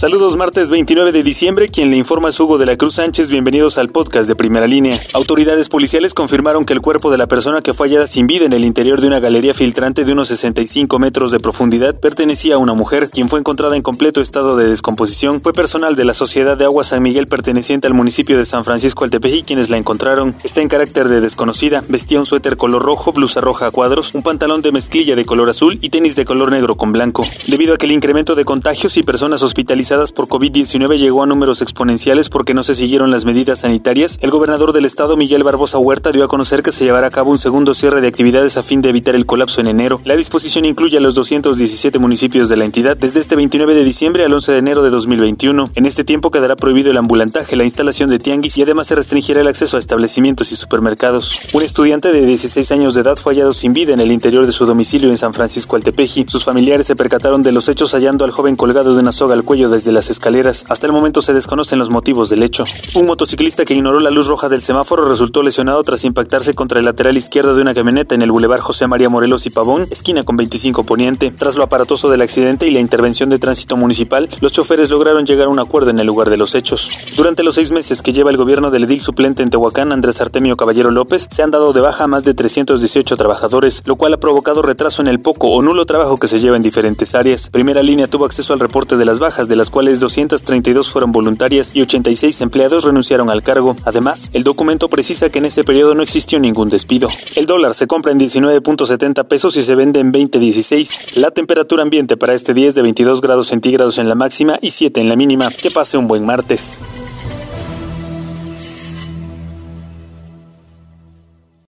Saludos martes 29 de diciembre, quien le informa es Hugo de la Cruz Sánchez, bienvenidos al podcast de Primera Línea. Autoridades policiales confirmaron que el cuerpo de la persona que fue hallada sin vida en el interior de una galería filtrante de unos 65 metros de profundidad pertenecía a una mujer, quien fue encontrada en completo estado de descomposición. Fue personal de la Sociedad de Agua San Miguel perteneciente al municipio de San Francisco Altepeji quienes la encontraron. Está en carácter de desconocida, vestía un suéter color rojo, blusa roja a cuadros, un pantalón de mezclilla de color azul y tenis de color negro con blanco. Debido a que el incremento de contagios y personas hospitalizadas por COVID-19 llegó a números exponenciales porque no se siguieron las medidas sanitarias, el gobernador del estado Miguel Barbosa Huerta dio a conocer que se llevará a cabo un segundo cierre de actividades a fin de evitar el colapso en enero. La disposición incluye a los 217 municipios de la entidad desde este 29 de diciembre al 11 de enero de 2021. En este tiempo quedará prohibido el ambulantaje, la instalación de tianguis y además se restringirá el acceso a establecimientos y supermercados. Un estudiante de 16 años de edad fue hallado sin vida en el interior de su domicilio en San Francisco Altepeji. Sus familiares se percataron de los hechos hallando al joven colgado de una soga al cuello desde las escaleras. Hasta el momento se desconocen los motivos del hecho. Un motociclista que ignoró la luz roja del semáforo resultó lesionado tras impactarse contra el lateral izquierdo de una camioneta en el bulevar José María Morelos y Pavón, esquina con 25 Poniente. Tras lo aparatoso del accidente y la intervención de tránsito municipal, los choferes lograron llegar a un acuerdo en el lugar de los hechos. Durante los seis meses que lleva el gobierno del edil suplente en Tehuacán, Andrés Artemio Caballero López, se han dado de baja a más de 318 trabajadores, lo cual ha provocado retraso en el poco o nulo trabajo que se lleva en diferentes áreas. Primera línea tuvo acceso al reporte de las bajas, de cuales 232 fueron voluntarias y 86 empleados renunciaron al cargo. Además, el documento precisa que en ese periodo no existió ningún despido. El dólar se compra en 19.70 pesos y se vende en 20.16. La temperatura ambiente para este día es de 22 grados centígrados en la máxima y 7 en la mínima. Que pase un buen martes.